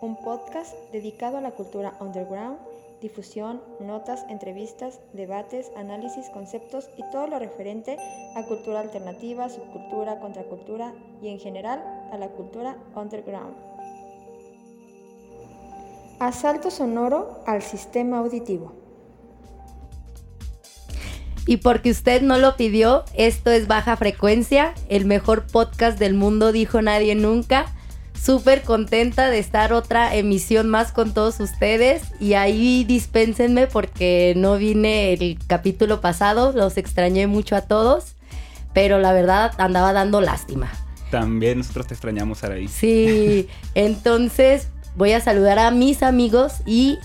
un podcast dedicado a la cultura underground, difusión, notas, entrevistas, debates, análisis, conceptos y todo lo referente a cultura alternativa, subcultura, contracultura y en general a la cultura underground. Asalto sonoro al sistema auditivo. Y porque usted no lo pidió, esto es Baja Frecuencia, el mejor podcast del mundo, dijo nadie nunca. Súper contenta de estar otra emisión más con todos ustedes. Y ahí dispénsenme porque no vine el capítulo pasado, los extrañé mucho a todos. Pero la verdad andaba dando lástima. También nosotros te extrañamos, Araí. Sí, entonces voy a saludar a mis amigos y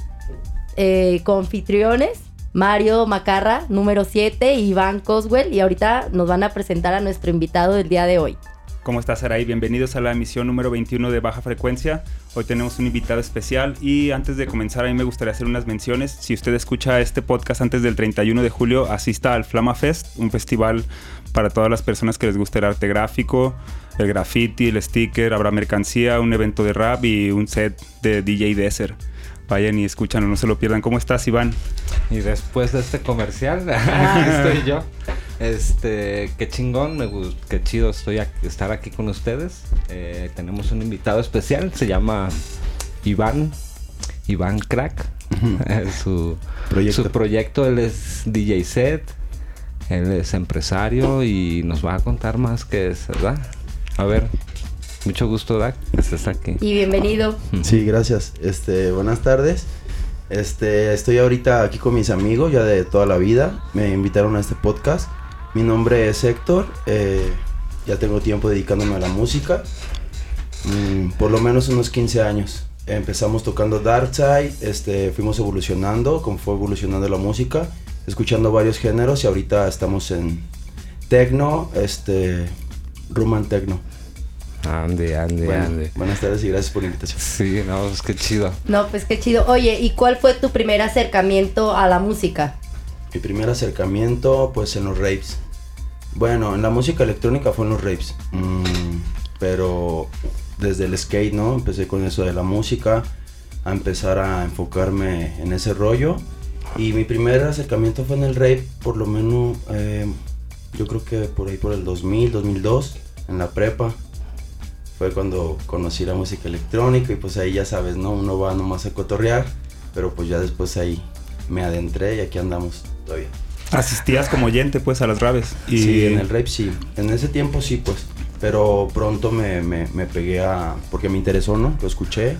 eh, confitriones. Mario Macarra, número 7, Iván Coswell, y ahorita nos van a presentar a nuestro invitado del día de hoy. ¿Cómo estás, Araí? Bienvenidos a la emisión número 21 de Baja Frecuencia. Hoy tenemos un invitado especial y antes de comenzar a mí me gustaría hacer unas menciones. Si usted escucha este podcast antes del 31 de julio, asista al Flama Fest, un festival para todas las personas que les guste el arte gráfico, el graffiti, el sticker, habrá mercancía, un evento de rap y un set de DJ Desert. Vayan y escuchan, no se lo pierdan. ¿Cómo estás, Iván? Y después de este comercial, aquí estoy yo. Este, qué chingón, me gust- qué chido estoy aquí- estar aquí con ustedes. Eh, tenemos un invitado especial, se llama Iván, Iván Crack. Su, Proyecto. su proyecto, él es DJ set, él es empresario y nos va a contar más que es, ¿verdad? A ver, mucho gusto, Dak, que estés aquí. Y bienvenido. Sí, gracias. Este, buenas tardes. Este, estoy ahorita aquí con mis amigos ya de toda la vida. Me invitaron a este podcast. Mi nombre es Héctor. eh, ya tengo tiempo dedicándome a la música. Mm, por lo menos unos 15 años. Empezamos tocando Darkside, este, fuimos evolucionando, como fue evolucionando la música, escuchando varios géneros y ahorita estamos en techno, este, Ruman Techno. Ande, ande, Bueno, ande. buenas tardes y gracias por la invitación. Sí, no, es que chido. No, pues qué chido. Oye, ¿y cuál fue tu primer acercamiento a la música? Mi primer acercamiento, pues en los raves. Bueno, en la música electrónica fue en los raves. Mm, pero desde el skate, ¿no? Empecé con eso de la música, a empezar a enfocarme en ese rollo. Y mi primer acercamiento fue en el rave, por lo menos, eh, yo creo que por ahí por el 2000, 2002, en la prepa. Fue cuando conocí la música electrónica y pues ahí ya sabes, ¿no? Uno va nomás a cotorrear, pero pues ya después ahí me adentré y aquí andamos todavía. Asistías como oyente, pues, a las raves. Y Sí, en el rap sí. En ese tiempo sí, pues. Pero pronto me, me, me pegué a... Porque me interesó, ¿no? Lo escuché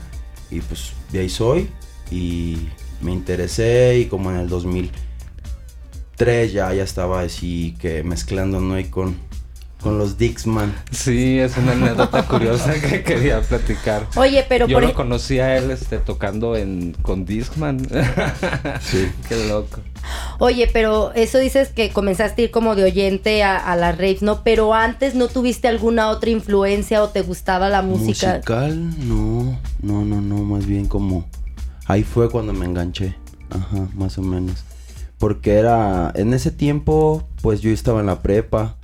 y pues de ahí soy. Y me interesé y como en el 2003 ya, ya estaba así que mezclando, ¿no? Y con, con los Dixman. Sí, es una anécdota curiosa que quería platicar. Oye, pero Yo por lo ej- conocí a él este, tocando en, con Discman. Sí. Qué loco. Oye, pero eso dices que comenzaste a ir como de oyente a, a las raves, ¿no? Pero antes no tuviste alguna otra influencia o te gustaba la música. Musical, no. No, no, no. Más bien como... Ahí fue cuando me enganché. Ajá, más o menos. Porque era... En ese tiempo, pues yo estaba en la prepa.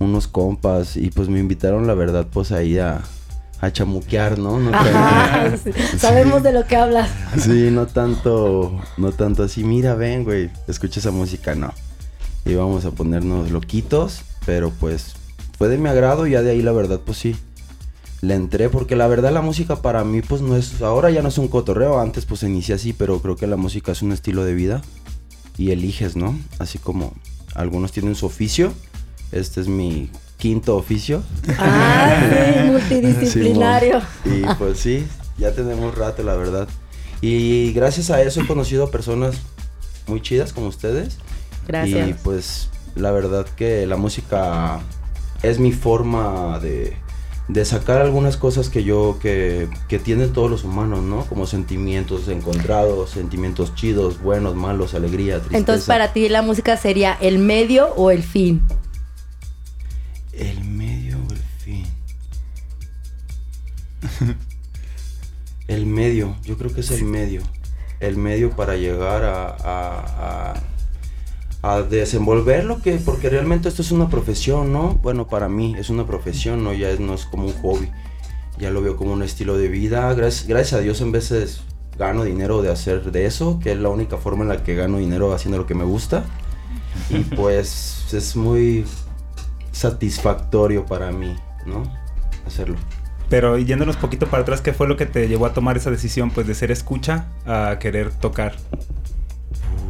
Unos compas. Y pues me invitaron, la verdad, pues ahí a... A chamuquear, ¿no? No Ajá, tanto- sí, sabemos de lo que hablas. Sí, no tanto, no tanto así, mira, ven, güey, escucha esa música, no. Íbamos a ponernos loquitos, pero pues fue de mi agrado y ya de ahí la verdad, pues sí. Le entré porque la verdad la música para mí pues no es, ahora ya no es un cotorreo, antes pues inicié así, pero creo que la música es un estilo de vida y eliges, ¿no? Así como algunos tienen su oficio, este es mi quinto oficio. Ah, sí, multidisciplinario. Simón. Y pues sí, ya tenemos rato, la verdad. Y gracias a eso he conocido personas muy chidas como ustedes. Gracias. Y pues la verdad que la música es mi forma de, de sacar algunas cosas que yo, que, que tienen todos los humanos, ¿no? Como sentimientos encontrados, sentimientos chidos, buenos, malos, alegría, tristeza. Entonces, para ti la música sería el medio o el fin. El medio o el fin. el medio, yo creo que es el medio. El medio para llegar a, a, a, a desenvolver lo que, porque realmente esto es una profesión, ¿no? Bueno, para mí es una profesión, ¿no? Ya no es como un hobby. Ya lo veo como un estilo de vida. Gracias, gracias a Dios en veces gano dinero de hacer de eso, que es la única forma en la que gano dinero haciendo lo que me gusta. Y pues es muy satisfactorio para mí, ¿no? Hacerlo. Pero yéndonos poquito para atrás, ¿qué fue lo que te llevó a tomar esa decisión, pues de ser escucha a querer tocar?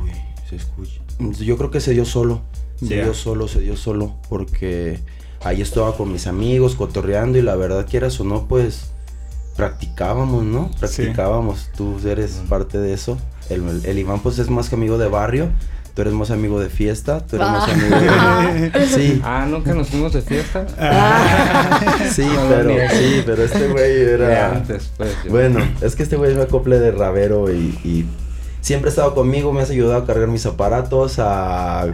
Uy, se escucha. Yo creo que se dio solo. Se Ya. dio solo, se dio solo. Porque ahí estaba con mis amigos, cotorreando, y la verdad, quieras o no, pues practicábamos, ¿no? Practicábamos. Tú eres parte de eso. El, el Iván, pues es más que amigo de barrio. Tú eres más amigo de fiesta. Tú eres más Ah. amigo de. Sí. Ah, nunca nos fuimos de fiesta. Sí, No pero, niego. sí, pero este güey De era. antes, pues. yo- Bueno, es que este güey me acople de rabero y, y siempre ha estado conmigo, me has ayudado a cargar mis aparatos, a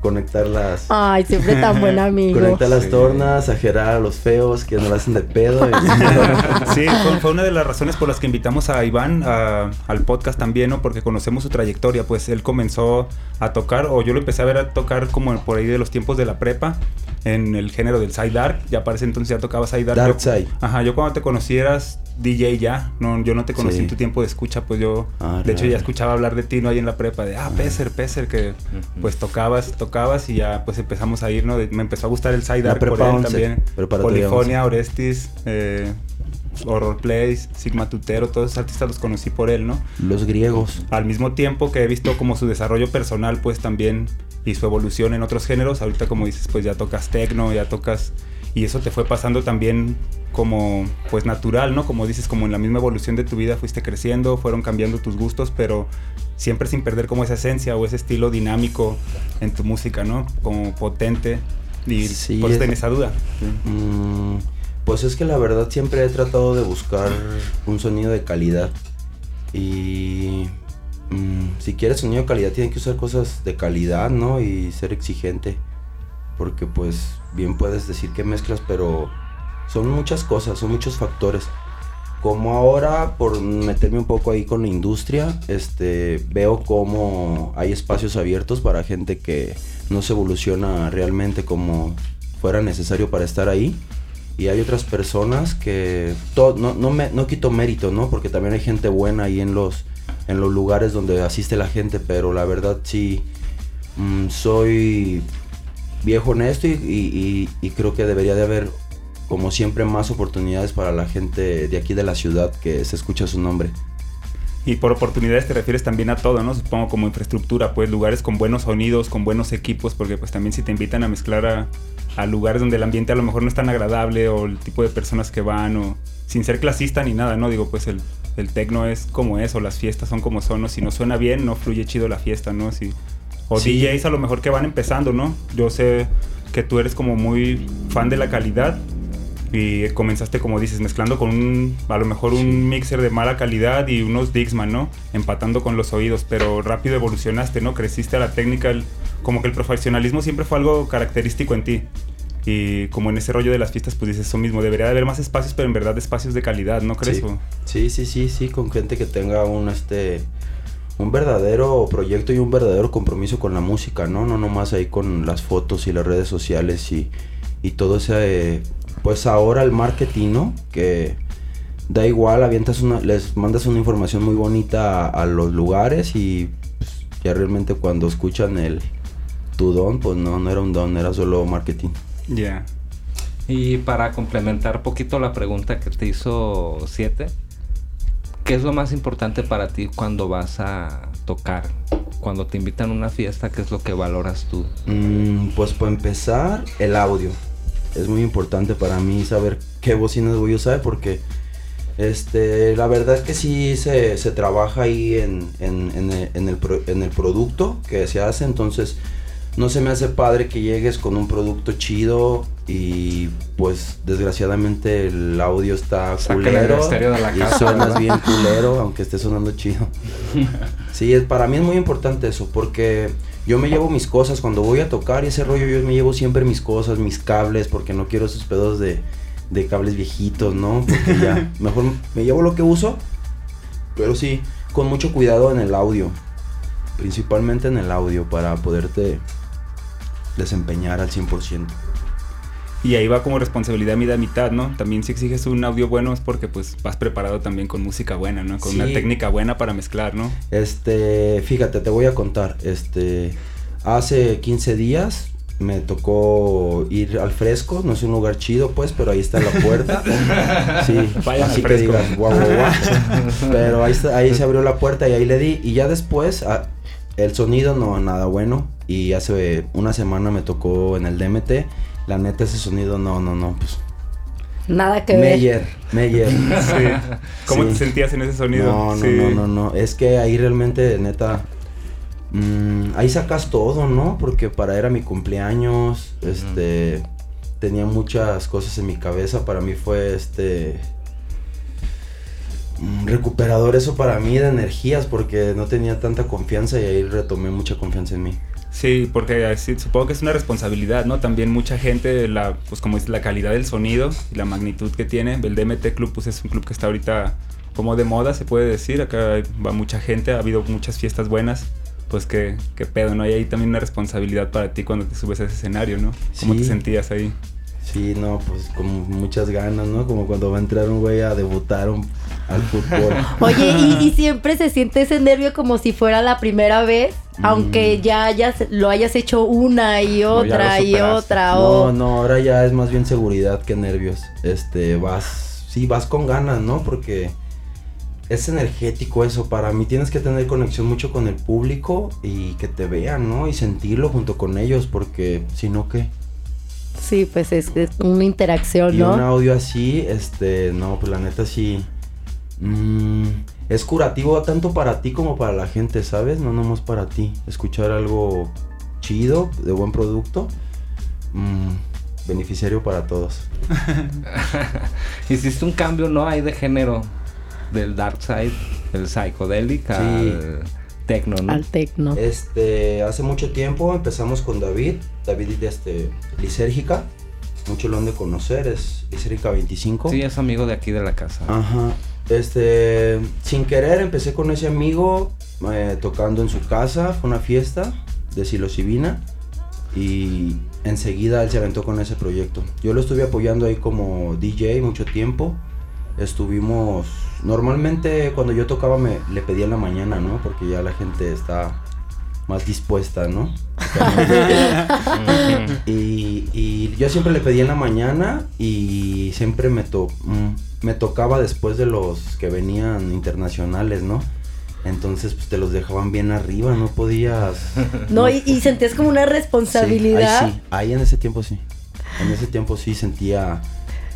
conectar las, Ay, siempre tan buen amigo. conectar las Sí. tornas, a gerar a los feos que no la hacen de pedo. y- Sí, fue, fue una de las razones por las que invitamos a Iván a- al podcast también, ¿no? Porque conocemos su trayectoria, pues él comenzó a tocar, o yo lo empecé a ver a tocar como por ahí de los tiempos de la prepa, en el género del side dark, ya para ese entonces ya tocaba side dark. Dark Yo- side. Ajá, yo cuando te conocí eras DJ ya, no, yo no te conocí Sí. en tu tiempo de escucha, pues yo, Ah, de hecho ya escuchaba hablar de ti, ¿no? Ahí en la prepa, de, ah, Peser, Peser, que pues tocabas, tocabas y ya pues empezamos a ir, ¿no? Me empezó a gustar el side dark por él 11, también. Polifonia, Orestis, eh, Horror Plays, Sigma Tutero, todos esos artistas los conocí por él, ¿no? los griegos. Al mismo tiempo que he visto como su desarrollo personal, pues también, y su evolución en otros géneros, ahorita como dices, pues ya tocas tecno, ya tocas, y eso te fue pasando también como, pues natural, ¿no? Como dices, como en la misma evolución de tu vida fuiste creciendo, fueron cambiando tus gustos, pero siempre sin perder como esa esencia o ese estilo dinámico en tu música, ¿no? Como potente, y Sí, por eso es- tenía esa duda. Mm, pues es que la verdad siempre he tratado de buscar un sonido de calidad. Y mm, si quieres sonido de calidad, tiene que usar cosas de calidad, ¿no? Y ser exigente. Porque pues bien puedes decir que mezclas, pero son muchas cosas, son muchos factores. Como ahora, por meterme un poco ahí con la industria, este, veo como hay espacios abiertos para gente que no se evoluciona realmente como fuera necesario para estar ahí. Y hay otras personas que no, no, me, no quito mérito, ¿no? Porque también hay gente buena ahí en los, en los lugares donde asiste la gente, pero la verdad sí mm, soy viejo y- y- y creo que debería de haber, como siempre, más oportunidades para la gente de aquí de la ciudad que se escucha su nombre. Y por oportunidades te refieres también a todo, ¿no? Supongo como infraestructura, pues lugares con buenos sonidos, con buenos equipos, porque pues también si te invitan a mezclar a, a lugares donde el ambiente a lo mejor no es tan agradable o el tipo de personas que van o sin ser clasista ni nada, ¿no? Digo, pues el, el tecno es como es o las fiestas son como son, ¿no? Si no suena bien, no fluye chido la fiesta, ¿no? Si, o Sí. DJs a lo mejor que van empezando, ¿no? Yo sé que tú eres como muy fan de la calidad y comenzaste, como dices, mezclando con un, a lo mejor un mixer de mala calidad y unos Dixman, ¿no? Empatando con los oídos, pero rápido evolucionaste, ¿no? Creciste a la técnica, el- como que el profesionalismo siempre fue algo característico en ti. Y como en ese rollo de las fiestas, pues dices eso mismo, debería de haber más espacios, pero en verdad espacios de calidad, ¿no crees? Sí. Sí, sí, sí, sí, con gente que tenga un este un verdadero proyecto y un verdadero compromiso con la música, ¿no? No nomás ahí con las fotos y las redes sociales y, y todo ese eh, pues ahora el marketing, ¿no? Que da igual, avientas una, les mandas una información muy bonita a, a los lugares y pues, ya realmente cuando escuchan el tu don, pues no, no era un don, era solo marketing. Ya. Y para complementar poquito la pregunta que te hizo Siete, ¿qué es lo más importante para ti cuando vas a tocar? Cuando te invitan a una fiesta, ¿qué es lo que valoras tú? Mm, pues para empezar, el audio. Es muy importante para mí saber qué bocinas voy a usar porque este, la verdad es que sí se, se trabaja ahí en, en- en el, en el pro- en el producto que se hace. Entonces, no se me hace padre que llegues con un producto chido y pues desgraciadamente el audio está el culero estéreo de la y casa, suenas ¿verdad? bien culero aunque esté sonando chido. Sí, es, para mí es muy importante eso porque yo me llevo mis cosas cuando voy a tocar y ese rollo yo me llevo siempre mis cosas, mis cables porque no quiero esos pedos de, de cables viejitos, ¿no? Porque ya mejor me llevo lo que uso, pero sí con mucho cuidado en el audio, principalmente en el audio para poderte desempeñar al 100%. Y ahí va como responsabilidad mitad mitad, ¿no? También si exiges un audio bueno es porque pues vas preparado también con música buena, ¿no? Con una técnica buena para mezclar, ¿no? Este, fíjate, te voy a contar. Este, hace 15 días me tocó ir al fresco. No es un lugar chido, pues, pero ahí está la puerta. Sí, Vayan así al que fresco. digas, guau, guau, guau. Pero ahí, está- ahí se abrió la puerta y ahí le di. Y ya después, ah, el sonido no, nada bueno. Y hace una semana me tocó en el DMT. La neta, ese sonido, no, no, no, pues. Nada que ver. Meyer, Meyer. Sí. ¿Cómo Sí. te sentías en ese sonido? No, no, Sí. no, no, no. Es que ahí realmente, neta, mm, ahí sacas todo, ¿no? Porque para era mi cumpleaños, este, tenía muchas cosas en mi cabeza. Para mí fue, este, mm, recuperador eso para mí de energías porque no tenía tanta confianza y ahí retomé mucha confianza en mí. Sí, porque así, supongo que es una responsabilidad, ¿no? También mucha gente, la, pues como es la calidad del sonido y la magnitud que tiene. El DMT Club, pues es un club que está ahorita como de moda, se puede decir. Acá va mucha gente, ha habido muchas fiestas buenas. Pues qué, qué pedo, ¿no? Hay ahí también una responsabilidad para ti cuando te subes a ese escenario, ¿no? ¿Cómo te sentías ahí? Sí, no, pues con muchas ganas, ¿no? Como cuando va a entrar un güey a debutar un- al fútbol. Oye, y, y siempre se siente ese nervio como si fuera la primera vez, aunque Mm. ya hayas, lo hayas hecho una y otra y otra. No, o... no, ahora ya es más bien seguridad que nervios. Este, vas, sí, vas con ganas, ¿no? Porque es energético eso. Para mí tienes que tener conexión mucho con el público y que te vean, ¿no? Y sentirlo junto con ellos, porque si no, ¿qué? Sí, pues es, es una interacción, Y un audio así, este, no, pues la neta sí. mm, es curativo tanto para ti como para la gente, ¿sabes? No nomás para ti. Escuchar algo chido, de buen producto, mm, beneficiario para todos. Hiciste un cambio, ¿no? Ahí de género. Del dark side, el psychedelic Sí. al techno, ¿no? Al tecno. Este, hace mucho tiempo empezamos con David, David este, Lisérgica, muchos lo han de conocer, es Lisérgica 25. Sí, es amigo de aquí de la casa. Ajá. Este, sin querer empecé con ese amigo eh, tocando en su casa, fue una fiesta de psilocibina y enseguida él se aventó con ese proyecto. Yo lo estuve apoyando ahí como DJ mucho tiempo. Estuvimos, normalmente cuando yo tocaba me le pedía en la mañana, ¿no? Porque ya la gente está más dispuesta, ¿no? Y, y yo siempre le pedía en la mañana y siempre me, to- mm, me tocaba después de los que venían internacionales, ¿no? Entonces pues te los dejaban bien arriba, no podías... No, y, y sentías como una responsabilidad. Sí, ahí sí, ahí en ese tiempo sí. En ese tiempo sí sentía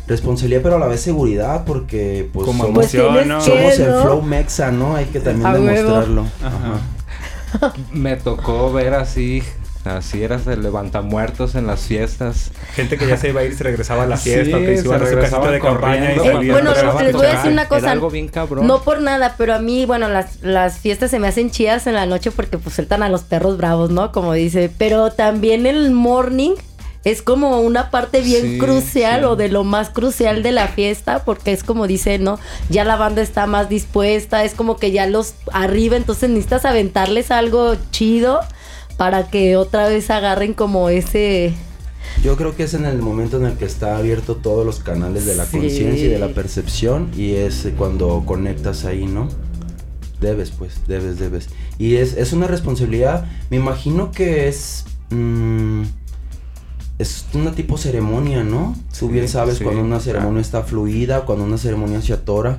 responsabilidad, pero a la vez seguridad porque pues Como somos, Pues tienes emoción, ¿no? que- somos el flow mexa, ¿no? Hay que también A demostrarlo. Ajá. Me tocó ver así, así eras el levantamuertos en las fiestas. Gente que ya se iba a ir y se regresaba a la Sí, fiesta, que se iba a se regresaban de campaña y Eh, bueno, les voy a decir una cosa. Era algo bien cabrón. No por nada, pero a mí, bueno, las, las fiestas se me hacen chidas en la noche porque pues sueltan a los perros bravos, ¿no? Como dice. Pero también el morning es como una parte bien Sí, crucial sí. o de lo más crucial de la fiesta porque es como dice, ¿no? Ya la banda está más dispuesta, es como que ya los arriba, entonces necesitas aventarles algo chido para que otra vez agarren como ese... Yo creo que es en el momento en el que está abierto todos los canales de la Sí. conciencia y de la percepción y es cuando conectas ahí, ¿no? Debes, pues, debes, debes. Y es, es una responsabilidad, me imagino que es... mm, es una tipo ceremonia, ¿no? Tú bien sabes sí, cuando una claro. ceremonia está fluida, cuando una ceremonia se atora.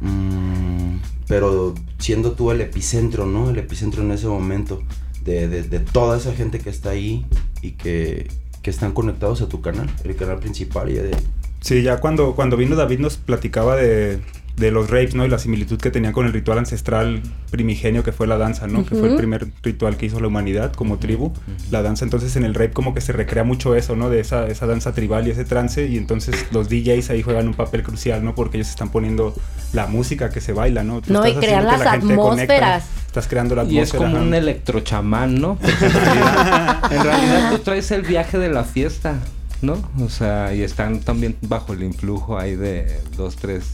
Mm, pero siendo tú el epicentro, ¿no? El epicentro en ese momento de, de- de toda esa gente que está ahí y que, que están conectados a tu canal, el canal principal y de... Sí, ya cuando, cuando vino David nos platicaba de de los rapes, ¿no? Y la similitud que tenían con el ritual ancestral primigenio que fue la danza, ¿no? Que fue el primer ritual que hizo la humanidad como tribu. La danza, entonces en el rape como que se recrea mucho eso, ¿no? De esa, esa danza tribal y ese trance. Y entonces los DJs ahí juegan un papel crucial, ¿no? Porque ellos están poniendo la música que se baila, ¿no? Tú No, y estás crean haciendo que las la atmósferas. estás creando la Y es atmósfera. como ajá. un electrochamán, ¿no? En realidad, en realidad tú traes el viaje de la fiesta, ¿no? O sea, y están también bajo el influjo ahí de dos, tres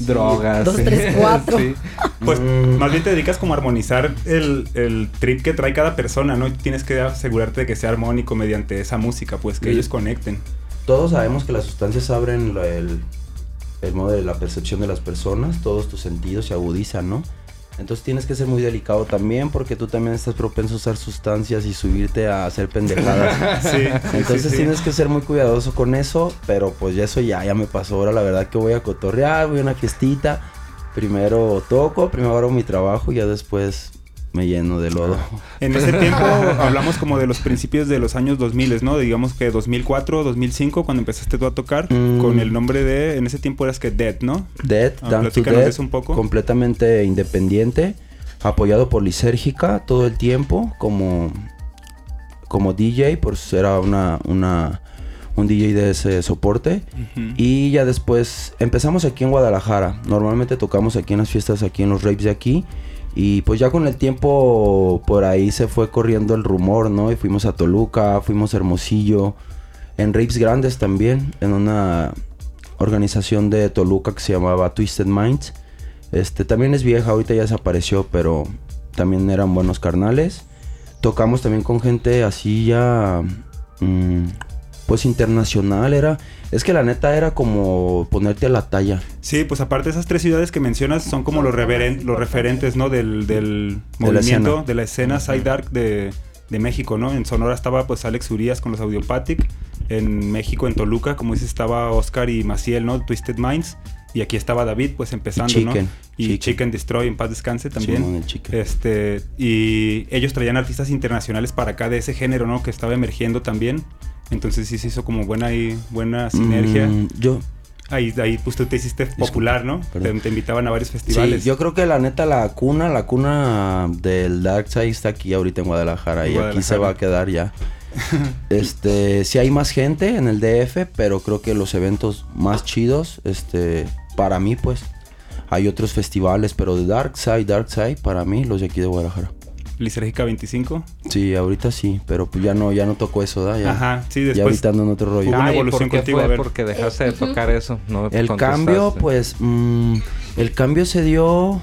drogas. Dos, tres, cuatro. Sí. Pues Mm. más bien te dedicas como a armonizar el, el trip que trae cada persona, ¿no? Tienes que asegurarte de que sea armónico mediante esa música, pues que Sí. ellos conecten. Todos sabemos que las sustancias abren el, el modo de la percepción de las personas, todos tus sentidos se agudizan, ¿no? Entonces tienes que ser muy delicado también porque tú también estás propenso a usar sustancias y subirte a hacer pendejadas. Sí, Entonces sí, sí. tienes que ser muy cuidadoso con eso, pero pues ya eso ya, ya me pasó. Ahora la verdad que voy a cotorrear, voy a una fiestita. Primero toco, primero hago mi trabajo y ya después me lleno de lodo. En ese tiempo hablamos como de los principios de los años 2000, ¿no? Digamos que 2004, 2005, cuando empezaste tú a tocar, Mm. con el nombre de, en ese tiempo eras que Dead, ¿no? Dead, Ah, Down to Dead, un poco. completamente independiente, apoyado por Lisérgica todo el tiempo como, como DJ, pues era una, una, un DJ de ese soporte. Y ya después empezamos aquí en Guadalajara. Normalmente tocamos aquí en las fiestas, aquí en los rapes de aquí. Y pues ya con el tiempo por ahí se fue corriendo el rumor, ¿no? Y fuimos a Toluca, fuimos a Hermosillo, en rapes grandes también, en una organización de Toluca que se llamaba Twisted Minds. Este también es vieja, ahorita ya desapareció, pero también eran buenos carnales. Tocamos también con gente así ya mm, pues internacional era es que la neta era como ponerte a la talla. Sí, pues aparte esas tres ciudades que mencionas son como los, reveren- los referentes, ¿no? Del, movimiento, de la escena Side Dark de, de México, ¿no? En Sonora estaba pues Alex Urias con los Audiopathic. En México, en Toluca, como dices, estaba Oscar y Maciel, ¿no? Twisted Minds. Y aquí estaba David, pues empezando, Chicken, ¿no? Y Chicken. Chicken. Destroy, en paz descanse también. Este, y ellos traían artistas internacionales para acá de ese género, ¿no? Que estaba emergiendo también. Entonces sí se hizo como buena y buena sinergia. Mm, yo Ahí, ahí pues tú te hiciste popular, ¿no? Te, te invitaban a varios festivales. Sí, yo creo que la neta la cuna, la cuna del Dark Side está aquí ahorita en Guadalajara En y aquí se Guadalajara. va a quedar ya. este, sí hay más gente en el DF, pero creo que los eventos más chidos, este, para mí pues, hay otros festivales, pero de Dark Side, Dark Side, para mí los de aquí de Guadalajara. Lisérgica 25. Sí, ahorita sí, pero pues ya no, ya no tocó eso, ¿da? Ya, Ajá, sí, ya después. ahorita ando en otro rollo. Hubo una evolución ¿por qué contigo, a fue? ver. Porque dejaste de tocar eso. No El cambio, pues, mm, el cambio se dio...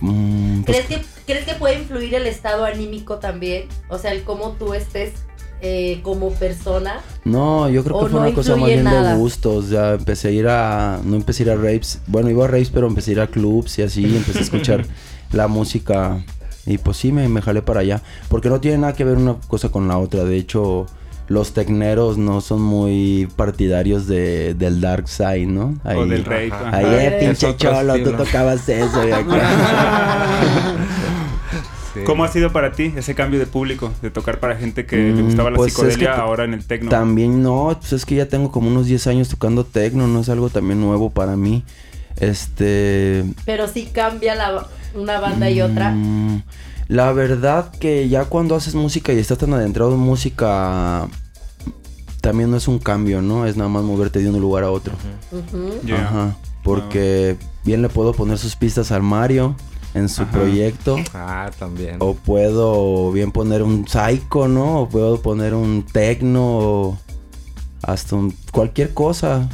mm, pues, ¿Crees que, ¿Crees que puede influir el estado anímico también? O sea, el cómo tú estés eh, como persona. No, yo creo ¿O que fue no una cosa más bien nada? de gustos. Ya empecé a ir a. No empecé a ir a raves. Bueno, iba a raves, pero empecé a ir a clubs y así. Empecé a escuchar la música. Y pues sí, me, me jalé para allá. Porque no tiene nada que ver una cosa con la otra. De hecho, los tecneros no son muy partidarios de, del dark side, ¿no? O del rey. Ahí, eh, pinche cholo, tú tocabas eso y acá. Sí. ¿Cómo ha sido para ti ese cambio de público? De tocar para gente que le Mm, gustaba la pues, es psicodelia, que ahora en el tecno. También no, pues es que ya tengo como unos 10 años tocando tecno, no es algo también nuevo para mí. Este. Pero sí cambia la, una banda y otra. mm, La verdad que ya cuando haces música y estás tan adentrado en música, también no es un cambio, ¿no? Es nada más moverte de un lugar a otro. Ajá. Porque bien le puedo poner sus pistas al Mario en su Ajá. proyecto. Ah, también. O puedo bien poner un psycho, ¿no? O puedo poner un techno, o hasta un- cualquier cosa.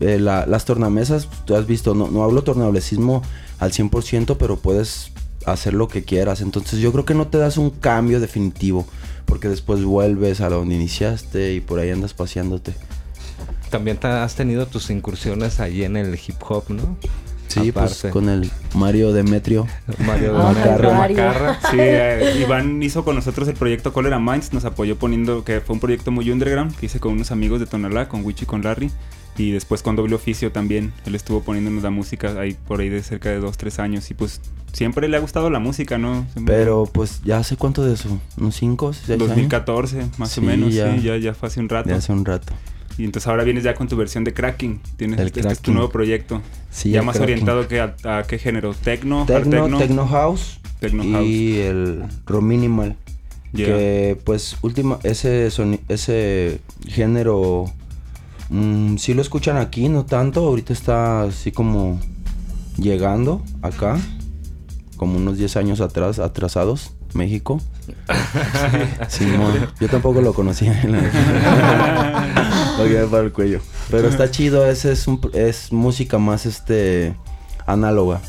Eh, la- las tornamesas, tú has visto, no, no hablo tornablecismo al 100%, pero puedes hacer lo que quieras. Entonces yo creo que no te das un cambio definitivo, porque después vuelves a donde iniciaste y por ahí andas paseándote. También te has tenido tus incursiones allí en el hip hop, ¿no? Sí, pues con el Mario Demetrio. Mario Ah, Macarra. Mario. Macarra. Sí, eh, Iván hizo con nosotros el proyecto Cholera Minds, nos apoyó poniendo, que fue un proyecto muy underground, que hice con unos amigos de Tonalá, con Wichi y con Larry. Y después con Doble Oficio también, él estuvo poniéndonos la música ahí por ahí de cerca de dos, tres años. Y pues siempre le ha gustado la música, ¿no? Pero pues ya hace cuánto de eso, unos 5, 6 años. 2014, más Sí, o menos, ya. sí, ya, ya fue hace un rato. De hace un rato. Y entonces ahora vienes ya con tu versión de Cracking. Tienes El este es tu nuevo proyecto. Sí, ya más Cracking. orientado que a, a qué género? Tecno, techno, Tecno House Techno y el Ro Minimal. Ya. Que pues última, ese, soni- ese género mm, sí lo escuchan aquí, no tanto. Ahorita está así como llegando acá, como unos 10 años atrás, atrasados, México. Simón, yo tampoco lo conocía. lo llevé para el cuello. Pero está chido, ese es, un, es música más este análoga.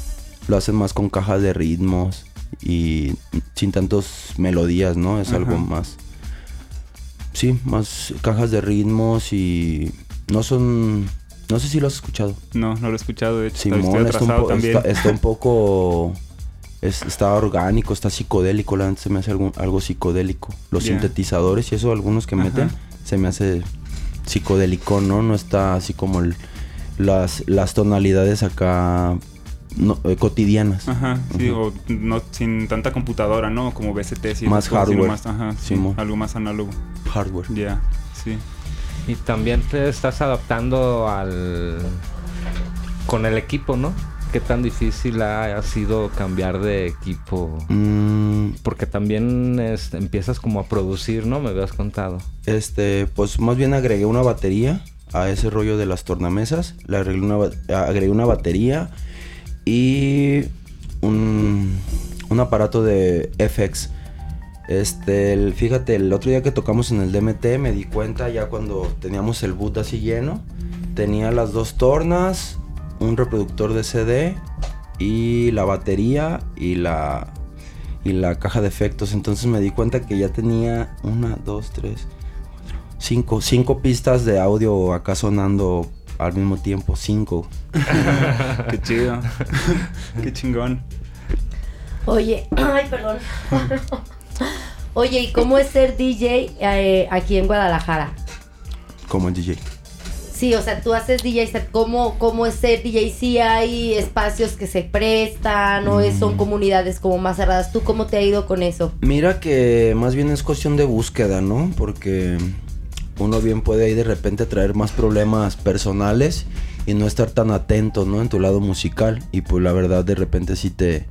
Lo hacen más con cajas de ritmos y sin tantos melodías, ¿no? Es algo más. Sí, más cajas de ritmos y no son. No sé si lo has escuchado. No, no lo he escuchado. De hecho, estoy está un, también. está, está un poco. es- está orgánico, está psicodélico. La neta se me hace algún- algo psicodélico. Los sintetizadores y eso, algunos que Ajá. meten, se me hace psicodélico, ¿no? No está así como el- las, las tonalidades acá no, eh, cotidianas. Ajá, sí, o no sin tanta computadora, ¿no? Como VST, sí. Más hardware. Más, ajá, sí, algo más análogo. Hardware. Ya, sí. Y también te estás adaptando al... con el equipo, ¿no? ¿Qué tan difícil ha, ha sido cambiar de equipo? Mm, Porque también es- empiezas como a producir, ¿no? Me habías contado. Este, pues más bien agregué una batería a ese rollo de las tornamesas. Le agregué una, agregué una batería y un, un aparato de FX. Este, el- fíjate, el otro día que tocamos en el DMT me di cuenta ya cuando teníamos el boot así lleno. Tenía las dos tornas, un reproductor de CD y la batería y la, y la caja de efectos. Entonces me di cuenta que ya tenía una, dos, tres, cuatro, cinco, cinco pistas de audio acá sonando al mismo tiempo. Cinco. Qué chido. Qué chingón. Oye, ay, perdón. Oye, ¿y cómo es ser DJ eh, aquí en Guadalajara? Como DJ. Sí, o sea, tú haces DJ set, ¿cómo, cómo es ser DJ? Sí hay espacios que se prestan o es- son Mm. comunidades como más cerradas. ¿Tú cómo te ha ido con eso? Mira que más bien es cuestión de búsqueda, ¿no? Porque uno bien puede ahí de repente traer más problemas personales y no estar tan atento, ¿no? En tu lado musical. Y pues la verdad de repente sí te,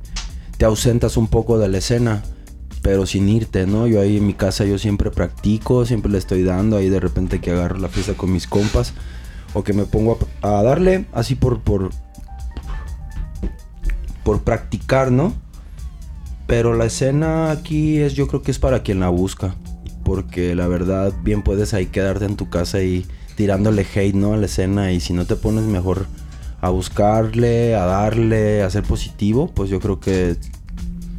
te ausentas un poco de la escena, pero sin irte, ¿no? Yo ahí en mi casa yo siempre practico, siempre le estoy dando, ahí de repente que agarro la fiesta con mis compas o que me pongo a, darle así por, por, por practicar, ¿no? Pero la escena aquí es, yo creo que es para quien la busca. Porque la verdad, bien puedes ahí quedarte en tu casa y tirándole hate, ¿no? A la escena. Y si no te pones mejor a buscarle, a darle, a ser positivo, pues yo creo que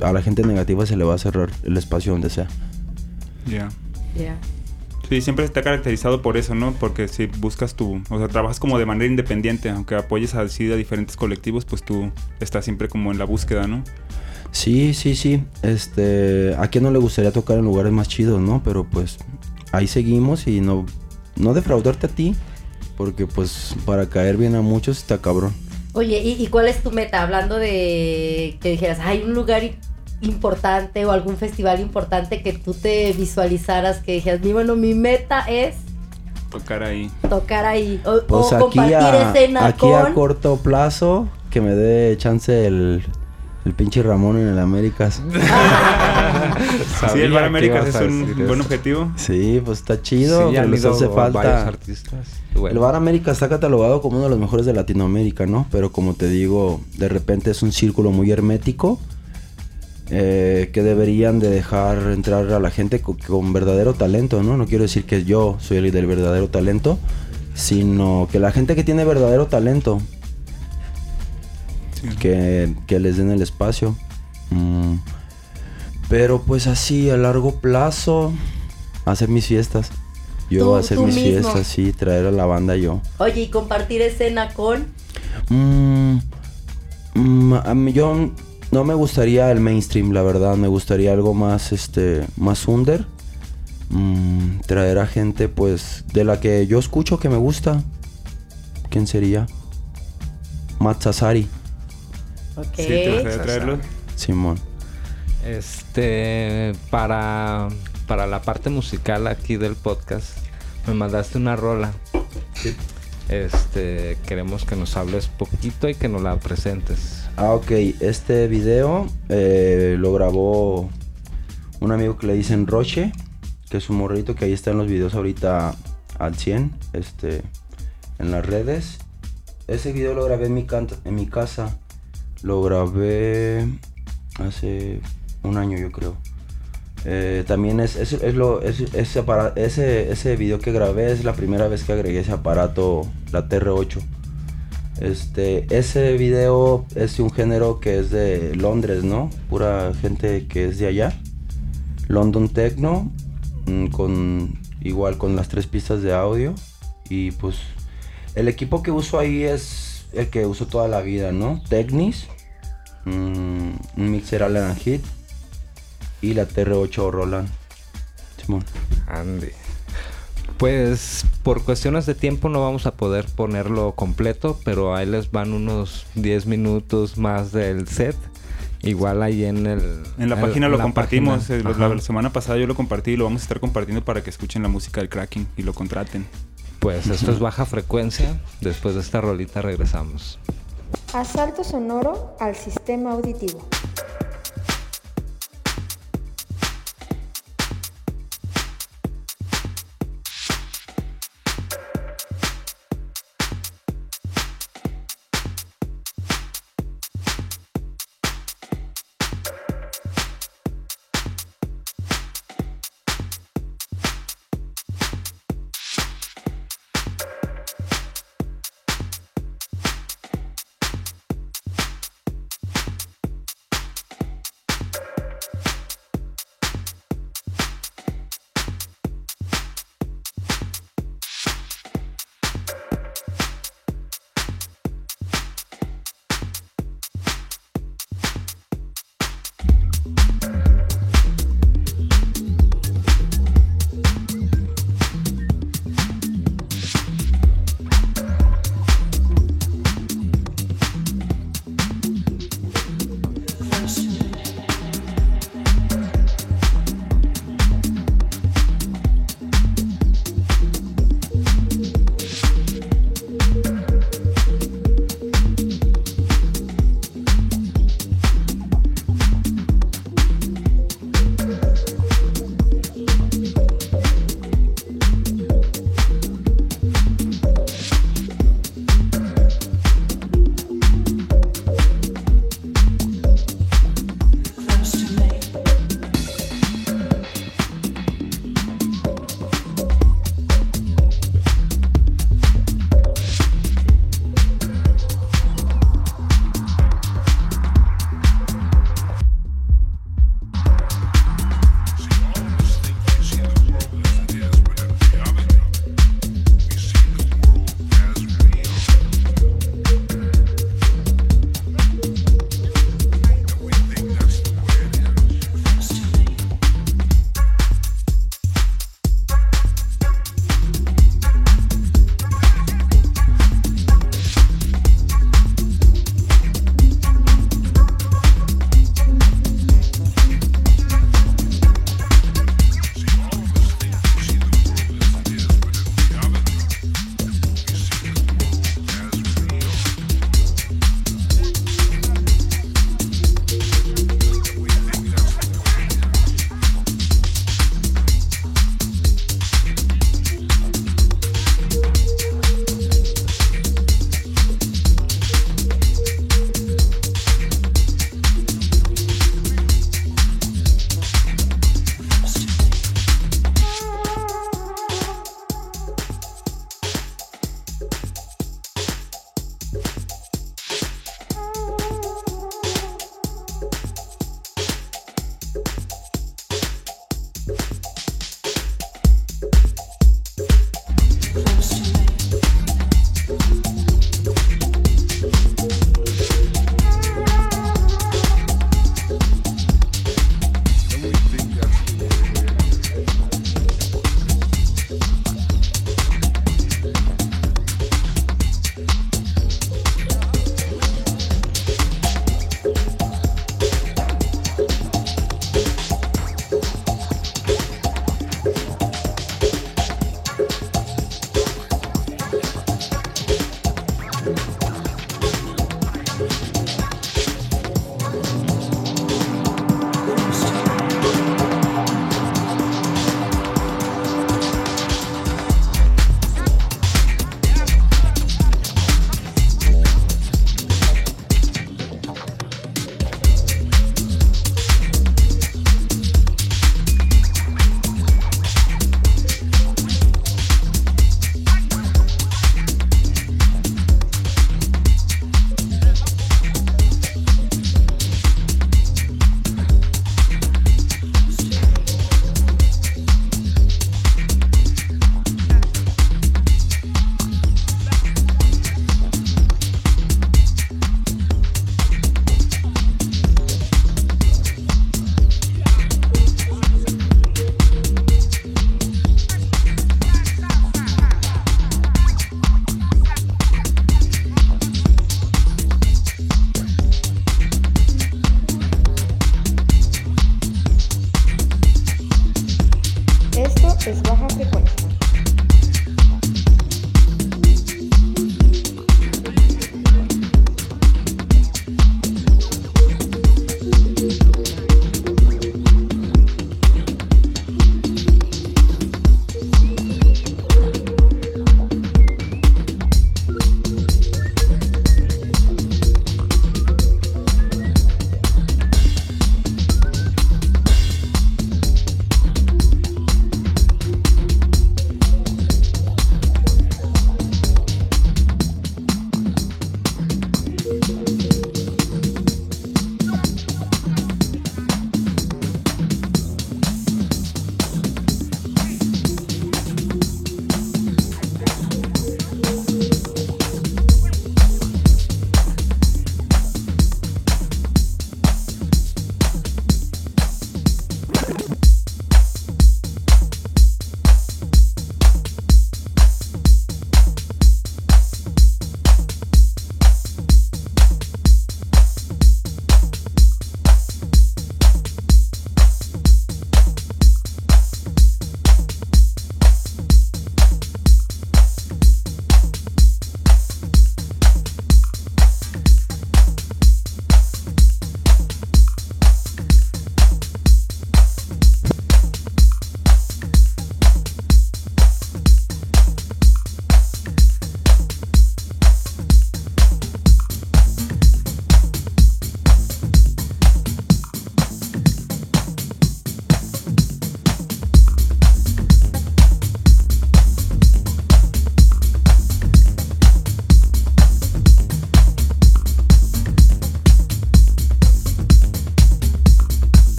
a la gente negativa se le va a cerrar el espacio donde sea. Ya. Ya. Sí, siempre está caracterizado por eso, ¿no? Porque si buscas tu, o sea, trabajas como de manera independiente, aunque apoyes así a diferentes colectivos, pues tú estás siempre como en la búsqueda, ¿no? Sí, sí, sí. Este, a quién no le gustaría tocar en lugares más chidos, ¿no? Pero pues ahí seguimos y no, no defraudarte a ti. Porque pues para caer bien a muchos está cabrón. Oye, ¿y, y cuál es tu meta? Hablando de que dijeras, hay un lugar importante o algún festival importante que tú te visualizaras, que dijeras, mi bueno, mi meta es Tocar ahí. tocar ahí o, Pues o aquí, compartir a, escena aquí con... a corto plazo, que me dé chance el, el pinche Ramón en el Américas. sí, el Bar Américas es un buen objetivo. Sí, pues está chido, Sí, pero les hace falta. artistas. Bueno, El Bar América está catalogado como uno de los mejores de Latinoamérica, ¿no? Pero como te digo, de repente es un círculo muy hermético eh, que deberían de dejar entrar a la gente co- con, verdadero talento, ¿no? No quiero decir que yo soy el del verdadero talento, sino que la gente que tiene verdadero talento, Sí. que, que les den el espacio. Mm, Pero pues así, a largo plazo, hacer mis fiestas. Yo Tú- hacer tú mis mismo. fiestas, sí, traer a la banda yo. Oye, y compartir escena con... Mm, mm, a mí yo no me gustaría el mainstream, la verdad. Me gustaría algo más, este, más under. Mm, traer a gente, pues, de la que yo escucho que me gusta. ¿Quién sería? Matt Sassari, Ok. Sí, te gustaría traerlo. Simón. Este, para, para la parte musical aquí del podcast, me mandaste una rola Este, queremos que nos hables poquito y que nos la presentes. Ah, ok. Este video eh, lo grabó un amigo que le dicen Roche, que es un morrito que ahí está en los videos ahorita al 100, este, en las redes. Ese video lo grabé en mi, en mi casa. Lo grabé hace un año, yo creo. Eh, también es, lo, ese, ese video que grabé es la primera vez que agregué ese aparato, la TR8. Este, ese video es un género que es de Londres, ¿no? Pura gente que es de allá. London Techno, mm, con igual con las tres pistas de audio. Y pues el equipo que uso ahí es el que uso toda la vida, ¿no? Technis, mm, un mixer Allen Hit y la TR8 Roland. Simón. Andy. Pues por cuestiones de tiempo no vamos a poder ponerlo completo, pero ahí les van unos 10 minutos más del set. Igual ahí en el... En la página lo compartimos. Eh, la, semana pasada yo lo compartí y lo vamos a estar compartiendo para que escuchen la música del Cracking y lo contraten. Pues esto es baja frecuencia. Después de esta rolita regresamos. Asalto sonoro al sistema auditivo.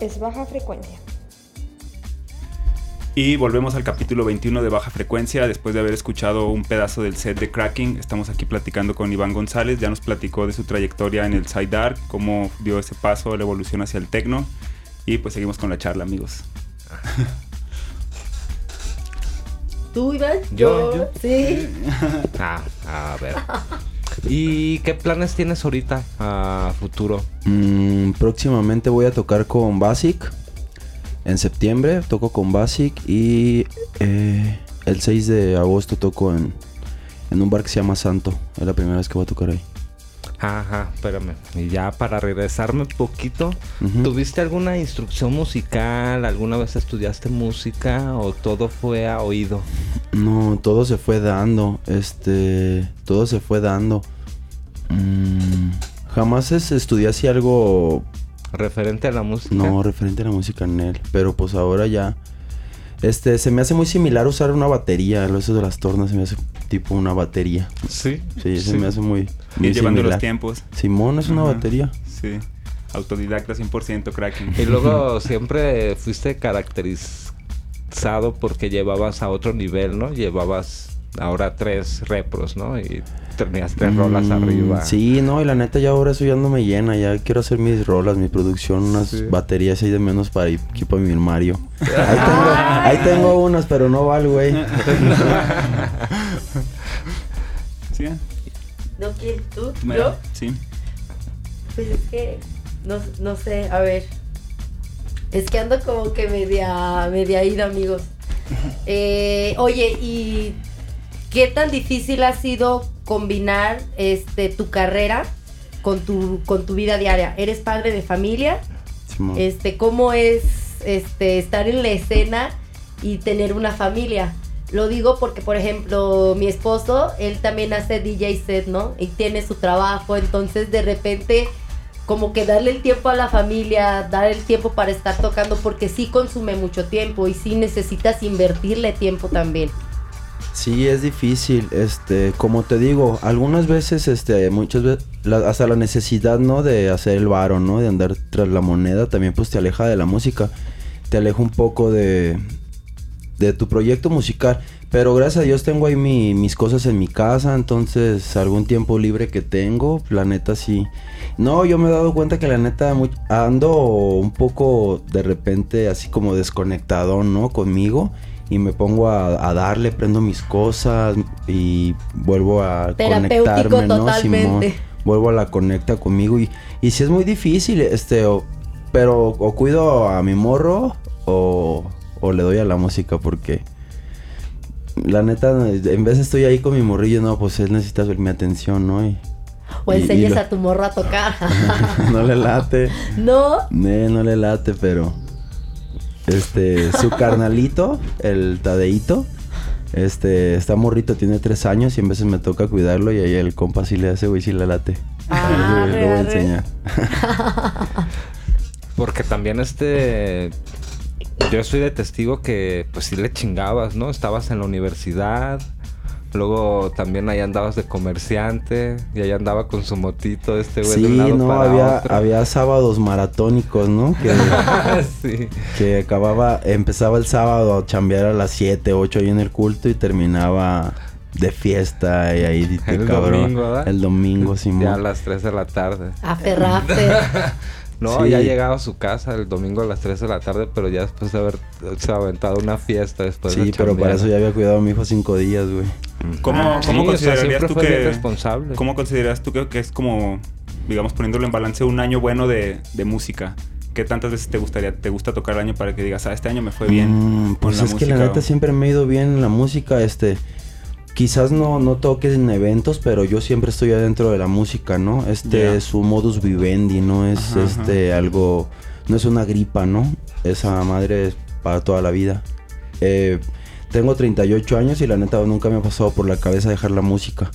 Es Baja Frecuencia. Y volvemos al capítulo 21 de Baja Frecuencia. Después de haber escuchado un pedazo del set de Cracking, estamos aquí platicando con Iván González. Ya nos platicó de su trayectoria en el Side Art, cómo dio ese paso, la evolución hacia el techno. Y pues seguimos con la charla, amigos. ¿Tú, Iván? Yo, yo. Sí. Ah, a ver. ¿Y qué planes tienes ahorita a futuro? Mm, próximamente voy a tocar con Basic. En septiembre toco con Basic y eh, el 6 de agosto toco en, en un bar que se llama Santo. Es la primera vez que voy a tocar ahí. Ajá, espérame. Y ya para regresarme un poquito. ¿tuviste alguna instrucción musical? ¿Alguna vez estudiaste música o todo fue a oído? No, todo se fue dando. Este. Todo se fue dando. Mm, jamás es, estudié así algo. Referente a la música. No, referente a la música en él. Pero pues ahora ya. Este, se me hace muy similar usar una batería. Eso de las tornas se me hace tipo una batería. Sí. Sí, se me hace muy. muy Ir llevando los tiempos. Simón es una Ajá. batería. Sí. Autodidacta 100% Cracking. Y luego siempre fuiste porque llevabas a otro nivel, ¿no? Llevabas ahora tres repros, ¿no? Y tenías tres rolas Mm, arriba. Sí, no, y la neta ya ahora eso ya no me llena. Ya quiero hacer mis rolas, mi producción, unas Sí. baterías ahí de menos para ir aquí para mi armario. Ahí tengo, ahí tengo unas, pero no va el güey. ¿Sí? ¿No quieres tú? ¿Tú me ¿Yo? Sí. Pues es que, no, no sé, a ver. Es que ando como que media, media ida, amigos. Eh, oye, ¿y qué tan difícil ha sido combinar este tu carrera con tu, con tu vida diaria? ¿Eres padre de familia? Simón. Este, ¿cómo es este estar en la escena y tener una familia? Lo digo porque, por ejemplo, mi esposo, él también hace DJ set, ¿no? Y tiene su trabajo, entonces de repente como que darle el tiempo a la familia, dar el tiempo para estar tocando, porque sí consume mucho tiempo y sí necesitas invertirle tiempo también. Sí, es difícil, este, como te digo, algunas veces, este, muchas veces, la- hasta la necesidad, ¿no? De hacer el varo, ¿no? De andar tras la moneda, también pues te aleja de la música, te aleja un poco de, de tu proyecto musical, pero gracias a Dios tengo ahí mi- mis cosas en mi casa, entonces algún tiempo libre que tengo, la neta sí. No, yo me he dado cuenta que la neta ando un poco de repente así como desconectado, ¿no? Conmigo y me pongo a, a darle, prendo mis cosas y vuelvo a conectarme, ¿no? totalmente. Simón, vuelvo a la conecta conmigo y, y si es muy difícil, este, o- pero o cuido a mi morro o, o le doy a la música porque la neta, en vez estoy ahí con mi morrillo, no, pues él necesita mi atención, ¿no? Y, O y- y enseñas lo- a tu morro a tocar. no le late. no, Ne, no le late, pero. Este, su carnalito, el Tadeito, este, está morrito, tiene tres años y en veces me toca cuidarlo y ahí el compa sí le hace, güey, sí le late. Ah, Lo voy a enseñar. Porque también este... Yo soy de testigo que pues sí le chingabas, ¿no? Estabas en la universidad, luego también ahí andabas de comerciante y ahí andaba con su motito este güey de un Sí, lado no, para había, otro. había sábados maratónicos, ¿no? Que, sí. que acababa, empezaba el sábado a chambear a las 7, 8 ahí en el culto y terminaba de fiesta y ahí de El cabrón. domingo, ¿verdad? El domingo, Ya a Simón. las 3 de la tarde. aferraste. No, Sí. ya llegaba a su casa el domingo a las 3 de la tarde, pero ya después de haber se aventado una fiesta después de Sí, pero para eso ya había cuidado a mi hijo cinco días, güey. ¿Cómo, Ah, cómo sí, o sea, considerarías tú que... responsable. ¿Cómo consideras tú que, que es como, digamos, poniéndolo en balance, un año bueno de, de música? ¿Qué tantas veces te gustaría, te gusta tocar el año para que digas, ah, este año me fue bien? Mm, pues es que la música"? neta siempre me ha ido bien en la música, este... Quizás no, no toques en eventos, pero yo siempre estoy adentro de la música, ¿no? Este es su modus vivendi, no es Ajá, ajá. este algo... No es una gripa, ¿no? Esa madre es para toda la vida. Eh, tengo 38 años y la neta nunca me ha pasado por la cabeza dejar la música.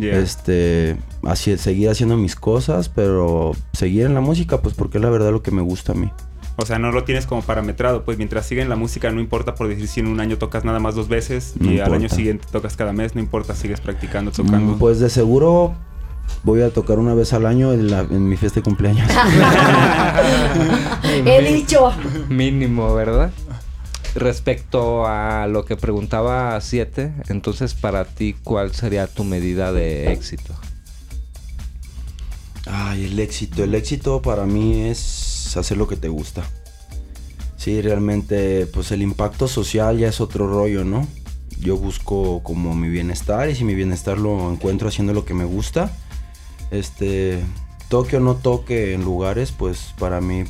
Este, así, seguir haciendo mis cosas, pero seguir en la música, pues porque es la verdad lo que me gusta a mí. O sea, no lo tienes como parametrado, pues mientras sigue en la música no importa por decir si en un año tocas nada más dos veces No y al año siguiente tocas cada mes, no importa, sigues practicando, tocando. Mm, Pues de seguro voy a tocar una vez al año en, la- en mi fiesta de cumpleaños. He dicho. Mínimo, ¿verdad? Respecto a lo que preguntaba Siete, entonces para ti, ¿cuál sería tu medida de éxito? Ay, el éxito. El éxito para mí es hacer lo que te gusta. Sí, realmente, pues el impacto social ya es otro rollo, ¿no? Yo busco como mi bienestar y si mi bienestar lo encuentro haciendo lo que me gusta, este, toque o no toque en lugares, pues para mí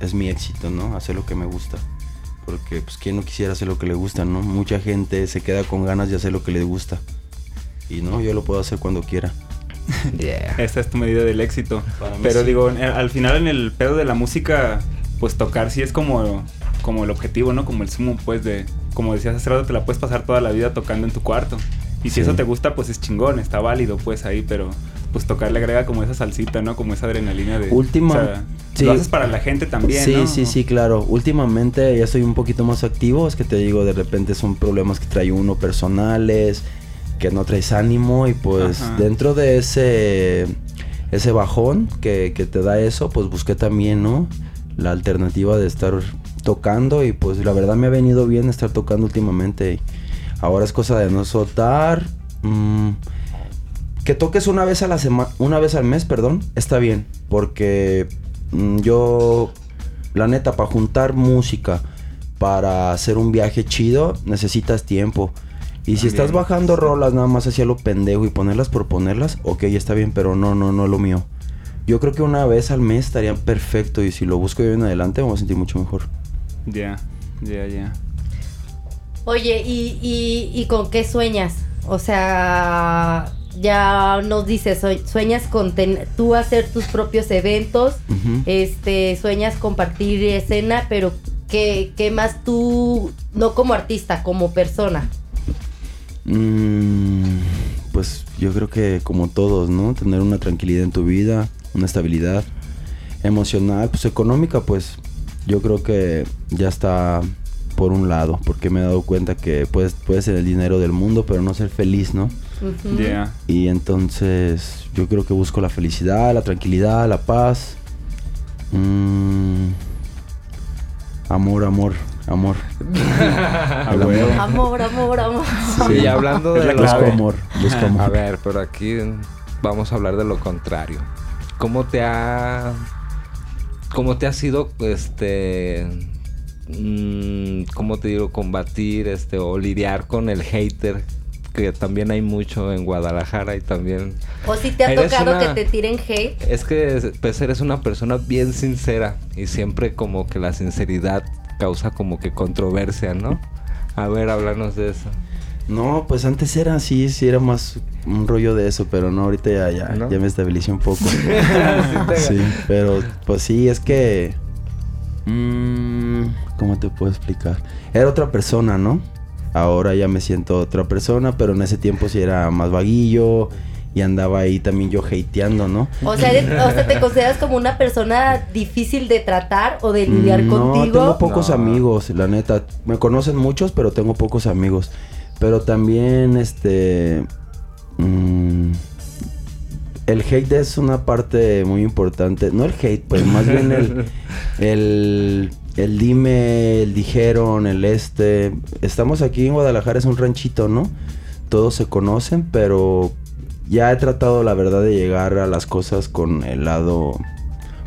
es mi éxito, ¿no? Hacer lo que me gusta. Porque, pues, ¿quién no quisiera hacer lo que le gusta, no? Mucha gente se queda con ganas de hacer lo que le gusta. Y no, yo lo puedo hacer cuando quiera. Yeah. Esta es tu medida del éxito. Pero sí. digo, al final en el pedo de la música, pues tocar sí es como, como el objetivo, ¿no? Como el sumo, pues, de... Como decías hace rato, te la puedes pasar toda la vida tocando en tu cuarto. Y si Sí. eso te gusta, pues es chingón, está válido, pues, ahí. Pero, pues, tocar le agrega como esa salsita, ¿no? Como esa adrenalina de... Última- o sea, sí. Lo haces para la gente también, Sí, ¿no? sí, sí, claro. Últimamente ya estoy un poquito más activo. Es que te digo, de repente son problemas que trae uno personales, que no traes ánimo y pues Ajá. dentro de ese ese bajón que, que te da eso, pues busqué también, ¿no? La alternativa de estar tocando y pues la verdad me ha venido bien estar tocando últimamente. Ahora es cosa de no soltar. mm, que toques una vez a la semana, una vez al mes, perdón, está bien, porque mm, yo, la neta, para juntar música, para hacer un viaje chido, necesitas tiempo. Y si estás bajando rolas nada más hacia lo pendejo y ponerlas por ponerlas, ok, está bien, pero no, no, no es lo mío. Yo creo que una vez al mes estaría perfecto y si lo busco yo en adelante me voy a sentir mucho mejor. Ya, ya, ya. Oye, ¿y, y, y con qué sueñas? O sea, ya nos dices, sue- sueñas con ten- tú hacer tus propios eventos, este, sueñas compartir escena, pero ¿qué, qué más tú, no como artista, como persona? Mm, pues yo creo que como todos, ¿no? Tener una tranquilidad en tu vida, una estabilidad emocional, pues económica, pues yo creo que ya está por un lado, porque me he dado cuenta que puedes, puedes ser el dinero del mundo, pero no ser feliz, ¿no? Ya. Y entonces yo creo que busco la felicidad, la tranquilidad, la paz. Mm, amor, amor, amor. A El huevo. Amor, amor, amor. Sí. Y hablando de amor, amor. A ver, pero aquí vamos a hablar de lo contrario. ¿Cómo te ha cómo te ha sido este mm, cómo te digo combatir este o lidiar con el hater que también hay mucho en Guadalajara y también O si te ha tocado una- que te tiren hate. es que pues eres una persona bien sincera y siempre como que la sinceridad causa como que controversia, ¿no? A ver, háblanos de eso. No, pues antes era así, sí era más un rollo de eso, pero no, ahorita ya, ya, ¿No? ya me estabilicé un poco. sí, pero pues sí, es que... mm, ¿Cómo te puedo explicar? Era otra persona, ¿no? Ahora ya me siento otra persona, pero en ese tiempo sí era más vaguillo y andaba ahí también yo hateando, ¿no? O sea, eres- o sea, ¿te consideras como una persona difícil de tratar o de lidiar Mm, No, contigo? tengo pocos No. amigos, la neta. Me conocen muchos, pero tengo pocos amigos. Pero también, este... mm, el hate es una parte muy importante. No el hate, pues más bien el... El, el dime, el dijeron, el este. Estamos aquí en Guadalajara, es un ranchito, ¿no? Todos se conocen, pero ya he tratado, la verdad, de llegar a las cosas con el lado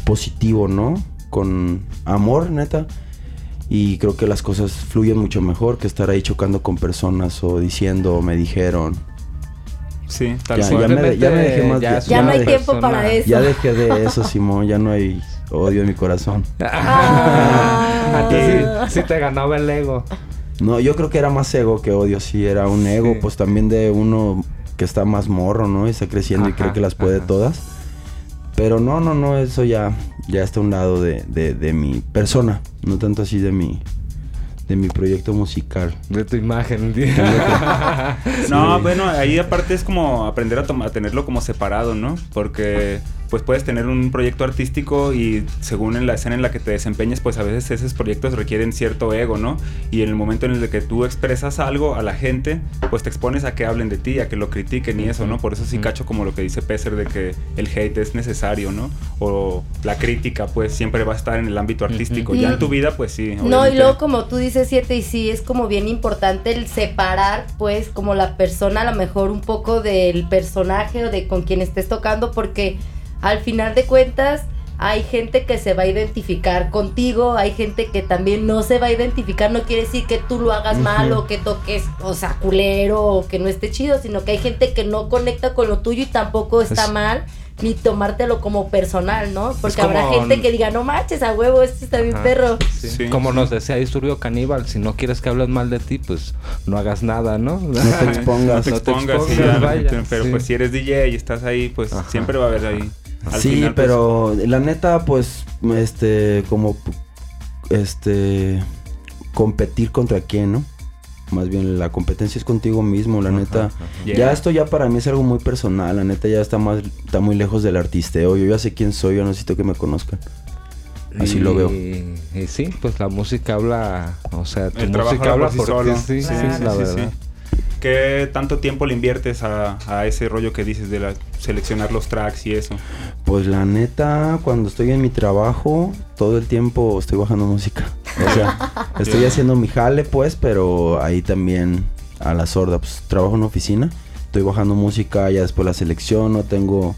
positivo, ¿no? Con amor, neta. Y creo que las cosas fluyen mucho mejor que estar ahí chocando con personas o diciendo, me dijeron. Sí, tal Ya, ya me, ya me dejé más. Ya Ya, no hay tiempo para eso. ya dejé de eso, Simón. Ya no hay odio en mi corazón. Ah. A ti sí, sí te ganaba el ego. No, yo creo que era más ego que odio. Sí, era un ego, Sí. pues también de uno que está más morro, ¿no? Y está creciendo y cree que las puede ajá. todas. Pero no, no, no, eso ya, ya está a un lado de, de, de mi persona. No tanto así de mi, de mi proyecto musical. De tu imagen. No, Sí. bueno, ahí aparte es como aprender a, tom- a tenerlo como separado, ¿no? Porque pues puedes tener un proyecto artístico y según en la escena en la que te desempeñes, pues a veces esos proyectos requieren cierto ego, ¿no? Y en el momento en el que tú expresas algo a la gente, pues te expones a que hablen de ti, a que lo critiquen y eso, ¿no? Por eso sí cacho como lo que dice Pesser de que el hate es necesario, ¿no? O la crítica, pues siempre va a estar en el ámbito artístico. Ya en tu vida, pues sí. No, y luego como tú dices, siete, y sí, es como bien importante el separar, pues, como la persona, a lo mejor un poco del personaje o de con quien estés tocando, porque al final de cuentas hay gente que se va a identificar contigo, hay gente que también no se va a identificar, no quiere decir que tú lo hagas mal o que toques, o sea, culero o que no esté chido, sino que hay gente que no conecta con lo tuyo y tampoco está Es- mal ni tomártelo como personal, ¿no? Porque como- habrá gente que diga, no manches, a huevo, este está bien Ajá. perro. Sí. Sí. Como nos decía Disturbio Caníbal, si no quieres que hablen mal de ti, pues no hagas nada, ¿no? No te expongas. No te No te expongas, sí, expongas, ya, vaya, pero sí. pues si eres DJ y estás ahí, pues Ajá. siempre va a haber ahí. Al sí, final, pues, pero la neta, pues, este, como, este, competir contra quién, ¿no? Más bien la competencia es contigo mismo, la Ajá, neta. ajá. Yeah. Ya esto ya para mí es algo muy personal, la neta ya está más, está muy lejos del artisteo. Yo ya sé quién soy, yo necesito que me conozcan. Así Y- lo veo. Y sí, pues la música habla, o sea, tu El trabajo música habla por sí sí, Sí, sí, sí, la sí, verdad. sí. ¿Qué tanto tiempo le inviertes a, a ese rollo que dices de la, seleccionar los tracks y eso? Pues la neta, cuando estoy en mi trabajo, todo el tiempo estoy bajando música. O sea, estoy haciendo mi jale, pues, pero ahí también a la sorda, pues trabajo en oficina, estoy bajando música, ya después la selecciono, tengo...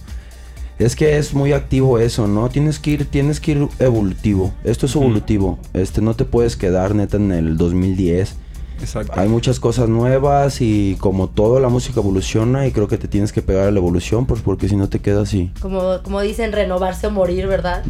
Es que es muy activo eso, ¿no? Tienes que ir, tienes que ir evolutivo. Esto es evolutivo. Este, no te puedes quedar neta en el 2010. Exacto. Hay muchas cosas nuevas y como todo la música evoluciona y creo que te tienes que pegar a la evolución, pues porque si no te quedas así. Como, como dicen, renovarse o morir, ¿verdad?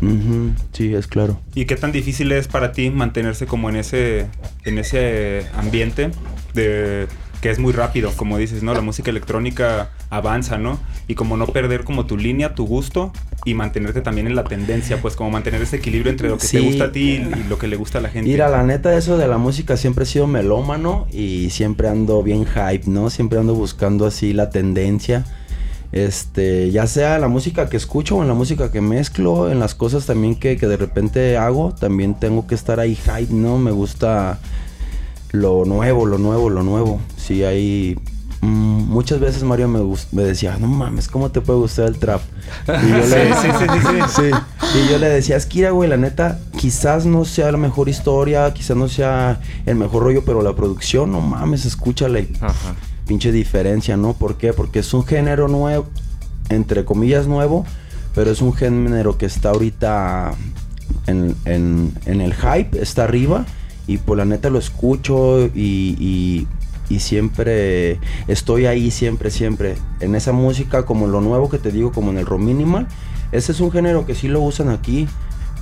Sí, es claro. ¿Y qué tan difícil es para ti mantenerse como en ese, en ese ambiente de que es muy rápido, como dices, ¿no? La música electrónica avanza, ¿no? Y como no perder como tu línea, tu gusto y mantenerte también en la tendencia, pues como mantener ese equilibrio entre lo que te gusta a ti y lo que le gusta a la gente. Mira, la neta, eso de la música siempre he sido melómano y siempre ando bien hype, ¿no? Siempre ando buscando así la tendencia. Este, ya sea en la música que escucho o en la música que mezclo, en las cosas también que, que de repente hago, también tengo que estar ahí hype, ¿no? Me gusta lo nuevo, lo nuevo, lo nuevo. Sí, hay... mm, muchas veces Mario me, me decía, no mames, ¿cómo te puede gustar el trap? Y yo le, Sí, sí, sí, sí, sí. Sí. Y yo le decía, es que, güey, la neta, quizás no sea la mejor historia, quizás no sea el mejor rollo, pero la producción, no mames, escúchale. Ajá. Pinche diferencia, ¿no? ¿Por qué? Porque es un género nuevo, entre comillas nuevo, pero es un género que está ahorita en, en- en el hype, está arriba, y pues la neta lo escucho y, y- y siempre estoy ahí, siempre, siempre. En esa música, como lo nuevo que te digo, como en el rock minimal, ese es un género que sí lo usan aquí,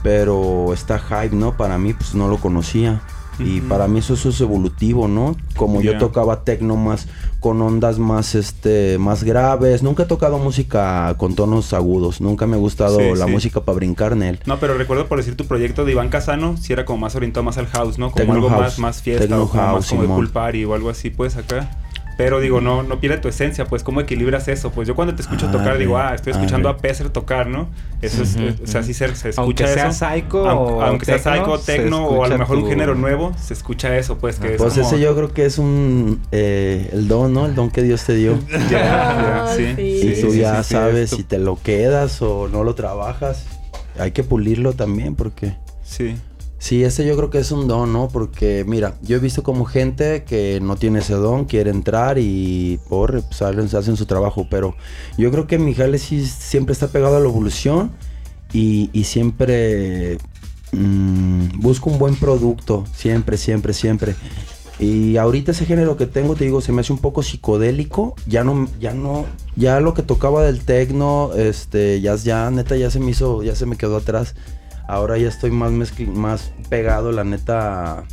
pero está hype, ¿no? Para mí, pues no lo conocía. Y para mí eso, eso es evolutivo, ¿no? Como yo tocaba tecno más con ondas más este más graves, nunca he tocado música con tonos agudos, nunca me ha gustado Sí, la sí. música para brincar en él. No, pero recuerdo por decir tu proyecto de Iván Casano, si era como más orientado más al house, ¿no? Como Techno algo house. más, más fiesta Techno o como house, más como de pool party o algo así, pues acá. Pero digo, no, no pierde tu esencia, pues ¿cómo equilibras eso? Pues yo cuando te escucho tocar digo, ah, estoy escuchando arre. a Pesser tocar, ¿no? Eso es, Ujú, eh, o sea, sí se, se escucha Aunque sea eso. psycho Aunque, o aunque sea psycho, se techno o a lo mejor un género nuevo, se escucha eso, pues que es Pues como- ese yo creo que es un eh, el don, ¿no? El don que Dios te dio. Ya, ya, sí. sí. y tú sí, ya sí, sí, sabes si te lo quedas o no lo trabajas. Hay que pulirlo también porque Sí. Sí, ese yo creo que es un don, ¿no? Porque mira, yo he visto como gente que no tiene ese don, quiere entrar y por pues, salen, hacen su trabajo, pero yo creo que Mijares sí siempre está pegado a la evolución y, siempre mm, busca un buen producto, siempre, siempre, siempre. Y ahorita ese género que tengo, te digo, se me hace un poco psicodélico. Ya no, ya no, ya lo que tocaba del tecno, este, ya, ya, neta, ya se me hizo, ya se me quedó atrás. Ahora ya estoy más más pegado, la neta,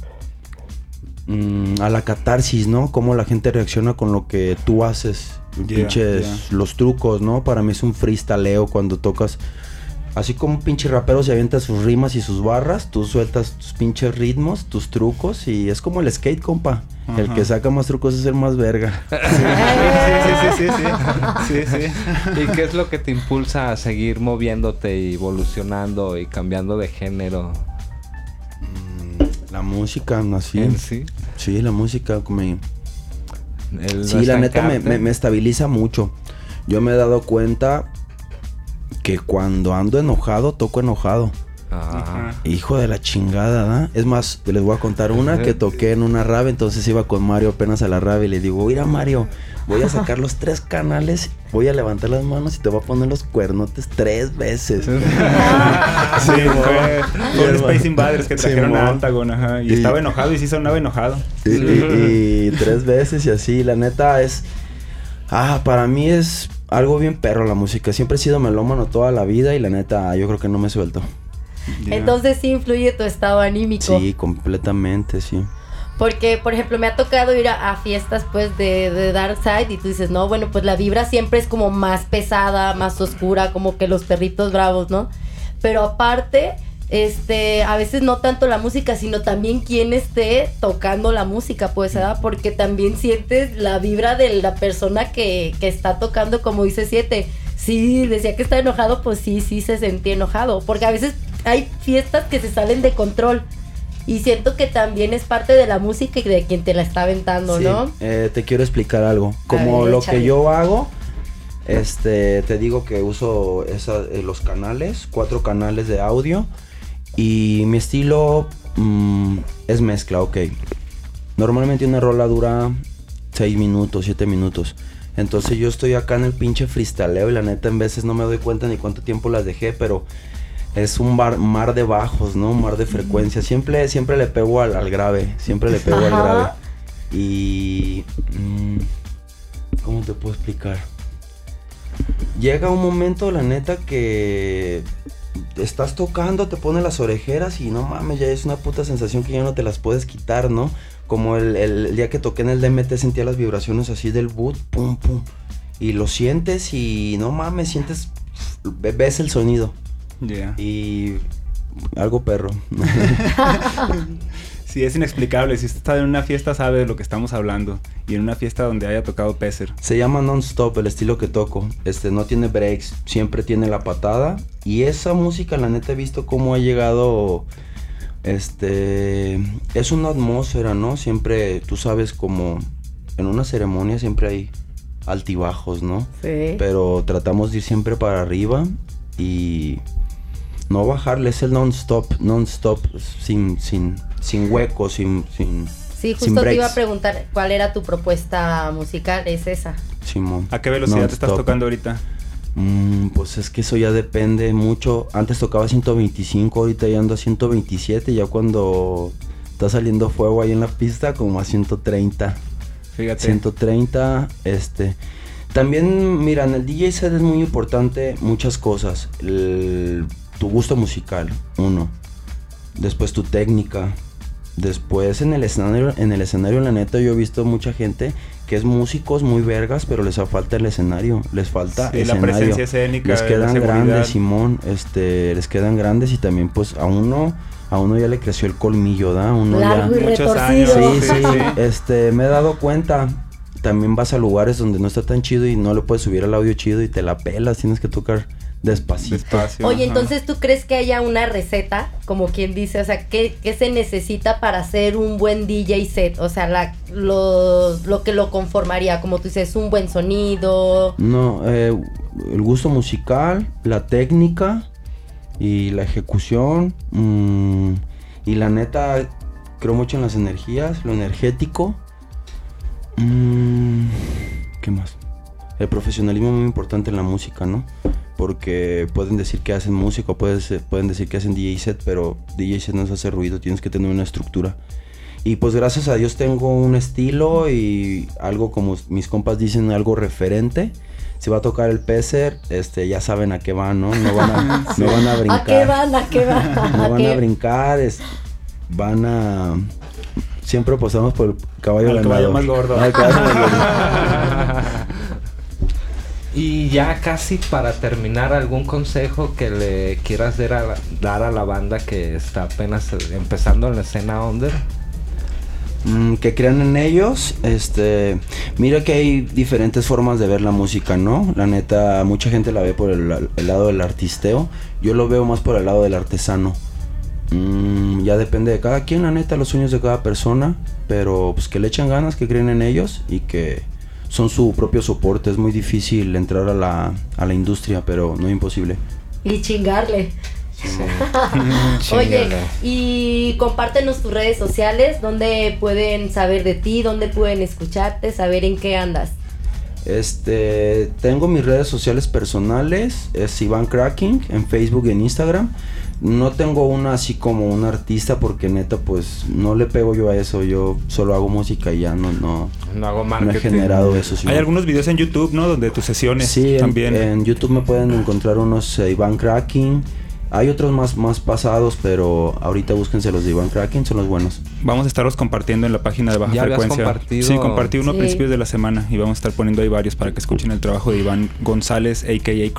mm, a la catarsis, ¿no? Cómo la gente reacciona con lo que tú haces. Pinches, los trucos, ¿no? Para mí es un freestyleo cuando tocas Así como un pinche rapero se avienta sus rimas y sus barras, tú sueltas tus pinches ritmos, tus trucos y es como el skate, compa. El que saca más trucos es el más verga. Sí, sí, sí, sí, sí, sí, sí. ¿Y qué es lo que te impulsa a seguir moviéndote y evolucionando y cambiando de género La música, así. en sí? Sí, la música me... El Sí, la neta me- me estabiliza mucho. Yo me he dado cuenta que cuando ando enojado, toco enojado. Ah. Ajá. Hijo de la chingada, ¿da? Es más, les voy a contar una que toqué en una rave, entonces iba con Mario apenas a la rave y le digo, mira Mario, voy a sacar los tres canales, voy a levantar las manos y te voy a poner los cuernotes tres veces. Sí, fue, fue un Space Invaders que trajeron a Simón. Antagon, ajá. Y, Y- estaba enojado y sí sonaba enojado. Y, y- y tres veces y así, la neta es... Ah, para mí es algo bien perro la música. Siempre he sido melómano toda la vida y la neta yo creo que no me suelto. Entonces sí influye tu estado anímico. Sí, completamente, sí. Porque, por ejemplo, me ha tocado ir a, a fiestas pues de, de Dark Side y tú dices, no, bueno, pues la vibra siempre es como más pesada, más oscura, como que los perritos bravos, ¿no? Pero aparte, este, a veces no tanto la música, sino también quien esté tocando la música, pues, ¿verdad? Porque también sientes la vibra de la persona que, que está tocando, como dice Siete. Sí, decía que está enojado, pues sí, sí se sentía enojado. Porque a veces hay fiestas que se salen de control. Y siento que también es parte de la música y de quien te la está aventando, Sí, ¿no? eh, te quiero explicar algo. Como ver, lo échale. que yo hago, este, te digo que uso esa- eh, los canales, cuatro canales de audio. Y mi estilo mm, es mezcla, ok. Normalmente una rola dura 6 minutos, 7 minutos. Entonces yo estoy acá en el pinche freestaleo y la neta en veces no me doy cuenta ni cuánto tiempo las dejé, pero es un bar- mar de bajos, ¿no? Un mar de frecuencias. Siempre, siempre le pego al, al grave, siempre le pego al grave. Y... mm, ¿Cómo te puedo explicar? Llega un momento, la neta, que estás tocando, te pone las orejeras y no mames, ya es una puta sensación que ya no te las puedes quitar, ¿no? Como el, el- el día que toqué en el DMT sentía las vibraciones así del boot, pum, pum. Y lo sientes y no mames, sientes, ve- ves el sonido. Ya. Y algo perro. Sí, es inexplicable. Si usted está en una fiesta, sabe de lo que estamos hablando. Y en una fiesta donde haya tocado Peser. Se llama non-stop el estilo que toco. Este no tiene breaks, siempre tiene la patada. Y esa música, la neta, he visto cómo ha llegado. Este. Es una atmósfera, ¿no? Siempre, tú sabes, como en una ceremonia siempre hay altibajos, ¿no? Sí. Pero tratamos de ir siempre para arriba y no bajarle. Es el non-stop, non-stop, sin, sin, sin huecos, sin, sin, Sí, sin justo te iba a preguntar cuál era tu propuesta musical, es esa. Simón. ¿A qué velocidad te estás tocando ahorita? Mm, pues es que eso ya depende mucho. Antes tocaba 125, ahorita ya ando a 127. Ya cuando está saliendo fuego ahí en la pista, como a 130. Fíjate. 130, este. También, mira, en el DJ set es muy importante muchas cosas. El- tu gusto musical, uno. Después tu técnica. Después en el escenario, en el escenario, la neta, yo he visto mucha gente que es músicos muy vergas, pero les falta el escenario. Les falta Sí, la escenario. presencia escénica, Les la quedan grandes, Simón. Este, les quedan grandes y también, pues, a uno, a uno ya le creció el colmillo, ¿da? Uno ya. Y Muchos años, Sí, Sí, sí, sí. este, me he dado cuenta. También vas a lugares donde no está tan chido y no le puedes subir el audio chido y te la pelas, tienes que tocar despacito. Despacio. Oye, ajá. entonces tú crees que haya una receta, como quien dice, o sea, ¿qué, qué se necesita para hacer un buen DJ set? O sea, la, lo, lo que lo conformaría, como tú dices, un buen sonido. No, eh, el gusto musical, la técnica y la ejecución. mm, y la neta, creo mucho en las energías, lo energético. Mm, ¿Qué más? El profesionalismo es muy importante en la música, ¿no? Porque pueden decir que hacen música, pueden decir que hacen DJ set, pero DJ set no se hace ruido, tienes que tener una estructura. Y pues gracias a Dios tengo un estilo y algo como mis compas dicen, algo referente. Si va a tocar el Peser, este, ya saben a qué van, ¿no? No van a, no van a brincar. ¿A qué van? ¿A qué van? No ¿A van qué? a brincar, es- van a... Siempre apostamos por el caballo Al caballo ganador. más gordo. Al caballo más gordo. Y ya casi para terminar, algún consejo que le quieras dar a la, dar a la banda que está apenas empezando en la escena under. Mm, que crean en ellos, este, mira que hay diferentes formas de ver la música, ¿no? La neta, mucha gente la ve por el, el lado del artisteo, yo lo veo más por el lado del artesano. Mm, ya depende de cada quien, la neta, los sueños de cada persona, pero pues que le echen ganas, que creen en ellos y que son su propio soporte. Es muy difícil entrar a la, a la industria, pero no imposible. Y chingarle. Oye, y compártenos tus redes sociales, donde pueden saber de ti, donde pueden escucharte, saber en qué andas. Este, tengo mis redes sociales personales, es Iván Cracking en Facebook y en Instagram. No tengo una así como un artista porque neta pues no le pego yo a eso, yo solo hago música y ya no no no hago no he generado eso. Hay algunos videos en YouTube, ¿no? Donde tus sesiones sí, también. En, en YouTube me pueden encontrar unos eh, Iván Cracking. Hay otros más, más pasados, pero ahorita búsquense los de Iván Cracking, son los buenos. Vamos a estarlos compartiendo en la página de Baja ¿Ya Frecuencia. compartido? Sí, compartí uno Sí. a principios de la semana y vamos a estar poniendo ahí varios para que escuchen el trabajo de Iván González, a.k.a.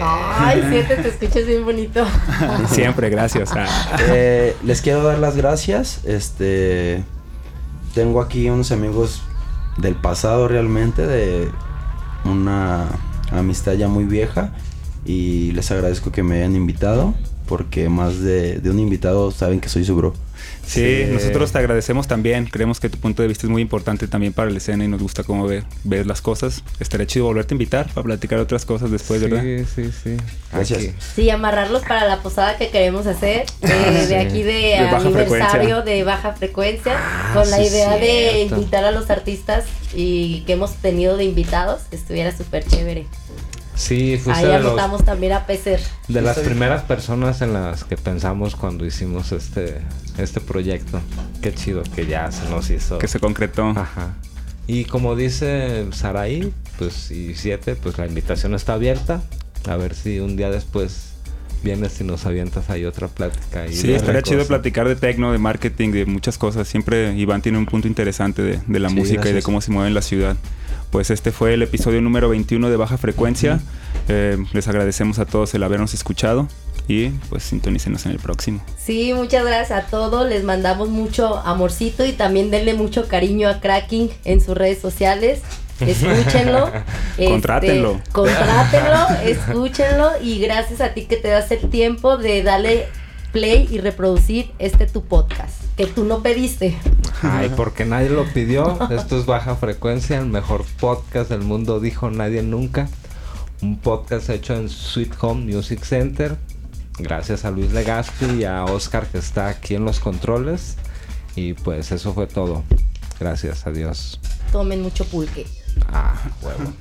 Ay, siete, te escuchas bien bonito. Siempre, gracias. Ah. Eh, les quiero dar las gracias. Este, tengo aquí unos amigos del pasado realmente, de una amistad ya muy vieja. Y les agradezco que me hayan invitado, porque más de, de un invitado saben que soy su bro. Sí, Sí. nosotros te agradecemos también. Creemos que tu punto de vista es muy importante también para la escena y nos gusta cómo ve- ves las cosas. Estaría chido volverte a invitar para platicar otras cosas después, ¿verdad? Sí, sí, sí. Gracias. Aquí. Sí, amarrarlos para la posada que queremos hacer eh, Sí. de aquí de, aniversario de baja frecuencia Ah, con la idea de invitar a los artistas y que hemos tenido de invitados estuviera súper chévere. Sí, fuiste Ahí los- anotamos también a Pecer. de las primeras personas en las que pensamos cuando hicimos este, este proyecto. Qué chido que ya se nos hizo. Que se concretó. Ajá. Y como dice Saraí, pues y siete, pues la invitación está abierta. A ver si un día después vienes y nos avientas ahí otra plática. y Sí, estaría chido platicar de tecno, de marketing, de muchas cosas. Siempre Iván tiene un punto interesante de, de la Sí, música y de cómo se mueve en la ciudad. Pues este fue el episodio número 21 de Baja Frecuencia. Eh, les agradecemos a todos el habernos escuchado y pues sintonícenos en el próximo. Sí, muchas gracias a todos. Les mandamos mucho amorcito y también denle mucho cariño a Cracking en sus redes sociales. Escúchenlo. este, Contrátenlo. contrátenlo, escúchenlo y gracias a ti que te das el tiempo de darle play y reproducir este tu podcast que tú no pediste. Ay, porque nadie lo pidió. Esto es Baja Frecuencia, el mejor podcast del mundo, dijo nadie nunca. Un podcast hecho en Sweet Home Music Center. Gracias a Luis Legazpi y a Oscar que está aquí en los controles. Y pues eso fue todo. Gracias, adiós. Tomen mucho pulque. Ah, huevo.